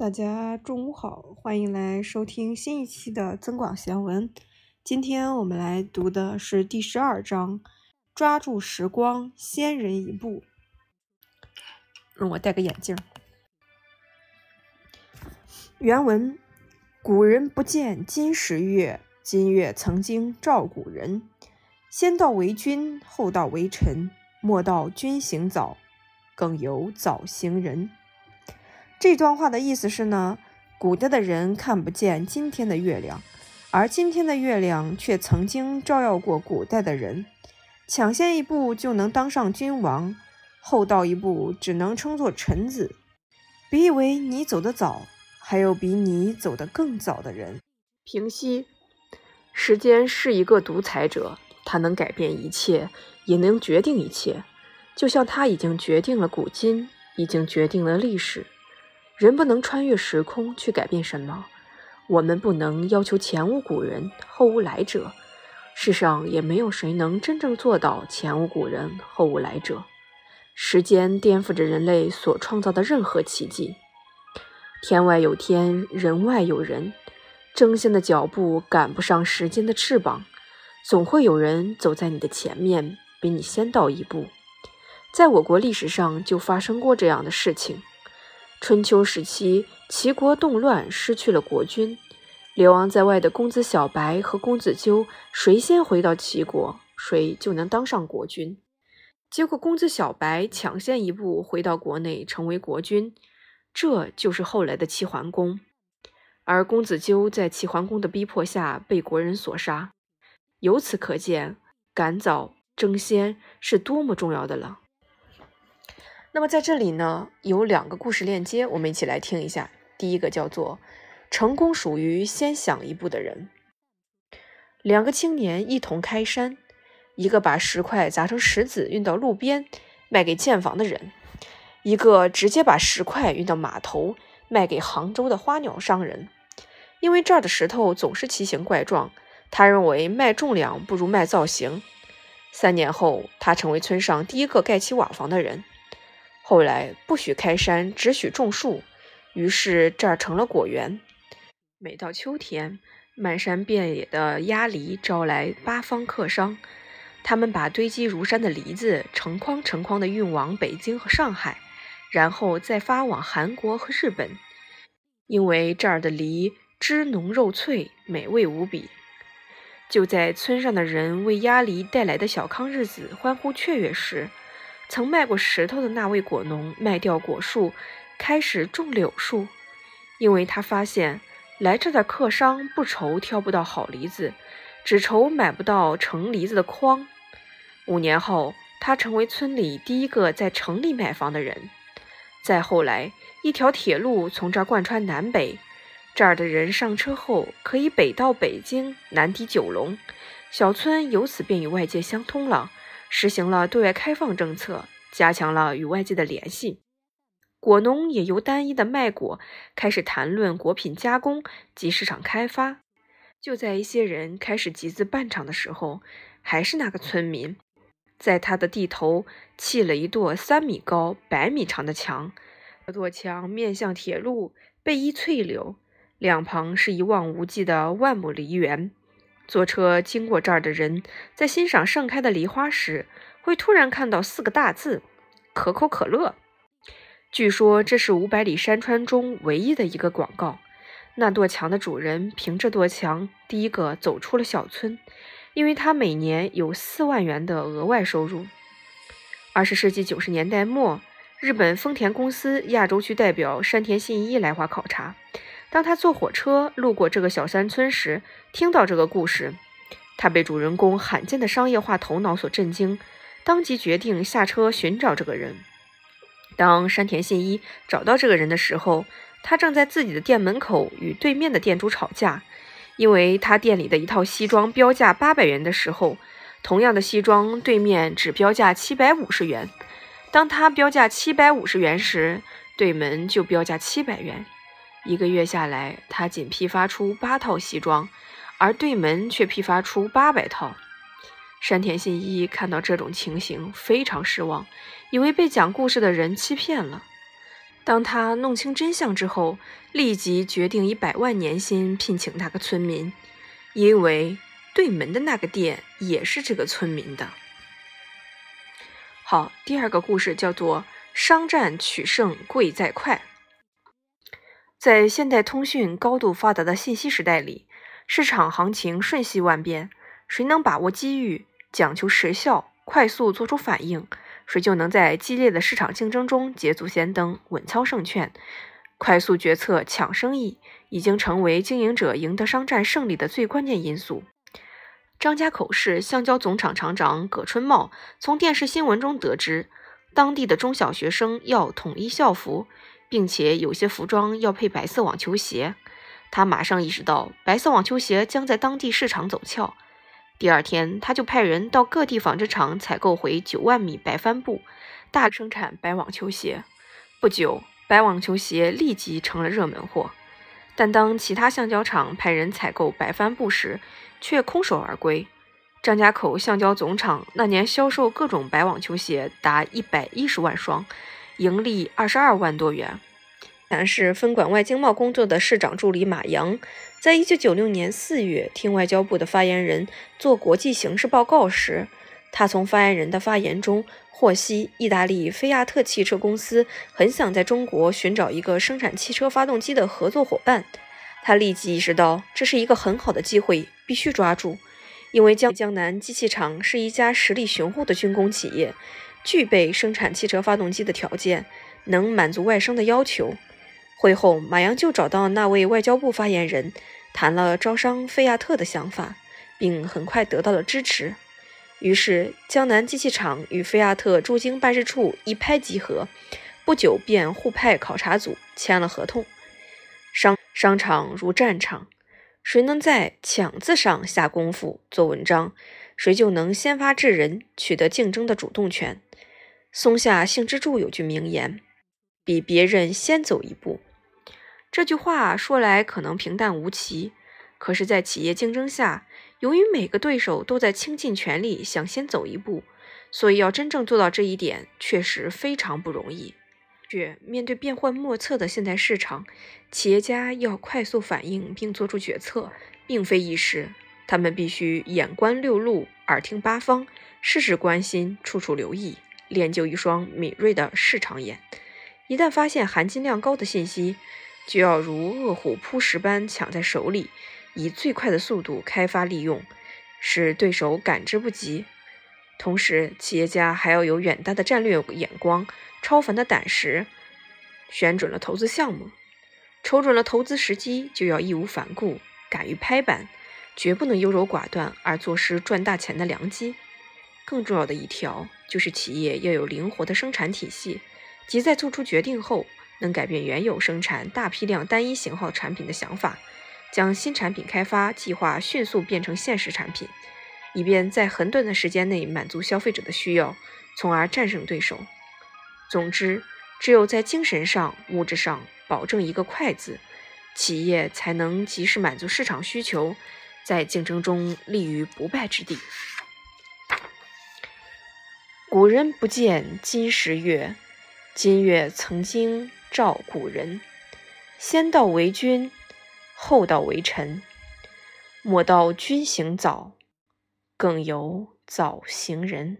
大家中午好，欢迎来收听新一期的增广贤文。今天我们来读的是第十二章：抓住时光，先人一步。让我戴个眼镜。原文：古人不见今时月，今月曾经照古人。先到为君，后到为臣，莫道君行早，更有早行人。这段话的意思是呢，古代的人看不见今天的月亮，而今天的月亮却曾经照耀过古代的人。抢先一步就能当上君王，后到一步只能称作臣子。别以为你走得早，还有比你走得更早的人。平息，时间是一个独裁者，他能改变一切，也能决定一切，就像他已经决定了古今，已经决定了历史。人不能穿越时空去改变什么，我们不能要求前无古人后无来者，世上也没有谁能真正做到前无古人后无来者。时间颠覆着人类所创造的任何奇迹，天外有天，人外有人，争先的脚步赶不上时间的翅膀，总会有人走在你的前面，比你先到一步。在我国历史上就发生过这样的事情。春秋时期，齐国动乱，失去了国君。流亡在外的公子小白和公子纠，谁先回到齐国，谁就能当上国君。结果，公子小白抢先一步回到国内，成为国君，这就是后来的齐桓公。而公子纠在齐桓公的逼迫下被国人所杀。由此可见，赶早争先是多么重要的了。那么在这里呢，有两个故事链接，我们一起来听一下。第一个叫做“成功属于先想一步的人”。两个青年一同开山，一个把石块砸成石子运到路边卖给建房的人，一个直接把石块运到码头卖给杭州的花鸟商人。因为这儿的石头总是奇形怪状，他认为卖重量不如卖造型。三年后，他成为村上第一个盖起瓦房的人。后来不许开山，只许种树，于是这儿成了果园。每到秋天，漫山遍野的鸭梨招来八方客商，他们把堆积如山的梨子成筐成筐地运往北京和上海，然后再发往韩国和日本。因为这儿的梨汁浓肉脆，美味无比。就在村上的人为鸭梨带来的小康日子欢呼雀跃时，曾卖过石头的那位果农卖掉果树，开始种柳树，因为他发现来这的客商不愁挑不到好梨子，只愁买不到成梨子的筐。五年后，他成为村里第一个在城里买房的人。再后来，一条铁路从这儿贯穿南北，这儿的人上车后可以北到北京，南抵九龙，小村由此便与外界相通了。实行了对外开放政策，加强了与外界的联系。果农也由单一的卖果开始谈论果品加工及市场开发。就在一些人开始集资办厂的时候，还是那个村民，在他的地头砌了一座三米高、百米长的墙。这座墙面向铁路，背依翠柳，两旁是一望无际的万亩梨园。坐车经过这儿的人，在欣赏盛开的梨花时，会突然看到四个大字“可口可乐”。据说这是五百里山川中唯一的一个广告。那垛墙的主人凭这垛墙第一个走出了小村，因为他每年有四万元的额外收入。二十世纪九十年代末，日本丰田公司亚洲区代表山田信一来华考察。当他坐火车路过这个小山村时，听到这个故事，他被主人公罕见的商业化头脑所震惊，当即决定下车寻找这个人。当山田信一找到这个人的时候，他正在自己的店门口与对面的店主吵架，因为他店里的一套西装标价八百元的时候，同样的西装对面只标价七百五十元。当他标价七百五十元时，对门就标价七百元。一个月下来，他仅批发出八套西装，而对门却批发出八百套。山田信一看到这种情形，非常失望，以为被讲故事的人欺骗了。当他弄清真相之后，立即决定以百万年薪聘请那个村民，因为对门的那个店也是这个村民的。好，第二个故事叫做“商战取胜贵在快”。在现代通讯高度发达的信息时代里，市场行情瞬息万变，谁能把握机遇，讲求时效，快速做出反应，谁就能在激烈的市场竞争中捷足先登，稳操胜券。快速决策抢生意，已经成为经营者赢得商战胜利的最关键因素。张家口市橡胶总厂厂长葛春茂从电视新闻中得知，当地的中小学生要统一校服，并且有些服装要配白色网球鞋。他马上意识到白色网球鞋将在当地市场走俏。第二天，他就派人到各地纺织厂采购回九万米白帆布，大生产白网球鞋。不久，白网球鞋立即成了热门货。但当其他橡胶厂派人采购白帆布时，却空手而归。张家口橡胶总厂那年销售各种白网球鞋达一百一十万双，盈利二十二万多元。南市分管外经贸工作的市长助理马阳，在一九九六年四月听外交部的发言人做国际形势报告时，他从发言人的发言中获悉，意大利菲亚特汽车公司很想在中国寻找一个生产汽车发动机的合作伙伴。他立即意识到这是一个很好的机会，必须抓住。因为江江南机器厂是一家实力雄厚的军工企业，具备生产汽车发动机的条件，能满足外商的要求。会后，马阳就找到那位外交部发言人，谈了招商菲亚特的想法，并很快得到了支持。于是，江南机器厂与菲亚特驻京办事处一拍即合，不久便互派考察组签了合同。商商场如战场，谁能在“抢”字上下功夫做文章，谁就能先发制人，取得竞争的主动权。松下幸之助有句名言：“比别人先走一步。”这句话说来可能平淡无奇，可是，在企业竞争下，由于每个对手都在倾尽全力想先走一步，所以要真正做到这一点，确实非常不容易。面对变幻莫测的现代市场，企业家要快速反应并做出决策，并非易事。他们必须眼观六路，耳听八方，事事关心，处处留意，练就一双敏锐的市场眼。一旦发现含金量高的信息，就要如饿虎扑食般抢在手里，以最快的速度开发利用，使对手感知不及。同时，企业家还要有远大的战略眼光。超凡的胆识，选准了投资项目，瞅准了投资时机，就要义无反顾，敢于拍板，绝不能优柔寡断而坐失赚大钱的良机。更重要的一条就是，企业要有灵活的生产体系，即在做出决定后，能改变原有生产大批量单一型号产品的想法，将新产品开发计划迅速变成现实产品，以便在很短的时间内满足消费者的需要，从而战胜对手。总之，只有在精神上、物质上保证一个“快”字，企业才能及时满足市场需求，在竞争中立于不败之地。古人不见今时月，今月曾经照古人。先到为君，后到为臣。莫道君行早，更有早行人。